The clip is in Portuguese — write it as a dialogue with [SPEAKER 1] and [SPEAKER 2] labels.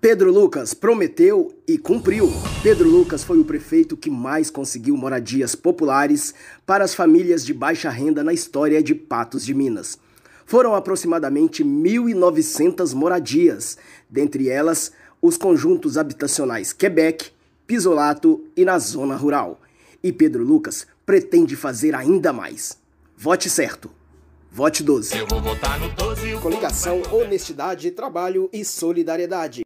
[SPEAKER 1] Pedro Lucas prometeu e cumpriu. Pedro Lucas foi o prefeito que mais conseguiu moradias populares para as famílias de baixa renda na história de Patos de Minas. Foram aproximadamente 1.900 moradias, dentre elas os conjuntos habitacionais Quebec, Pisolato e na zona rural. E Pedro Lucas pretende fazer ainda mais. Vote certo. Vote 12.
[SPEAKER 2] Eu vou votar no 12.
[SPEAKER 1] Coligação Honestidade, Trabalho e Solidariedade.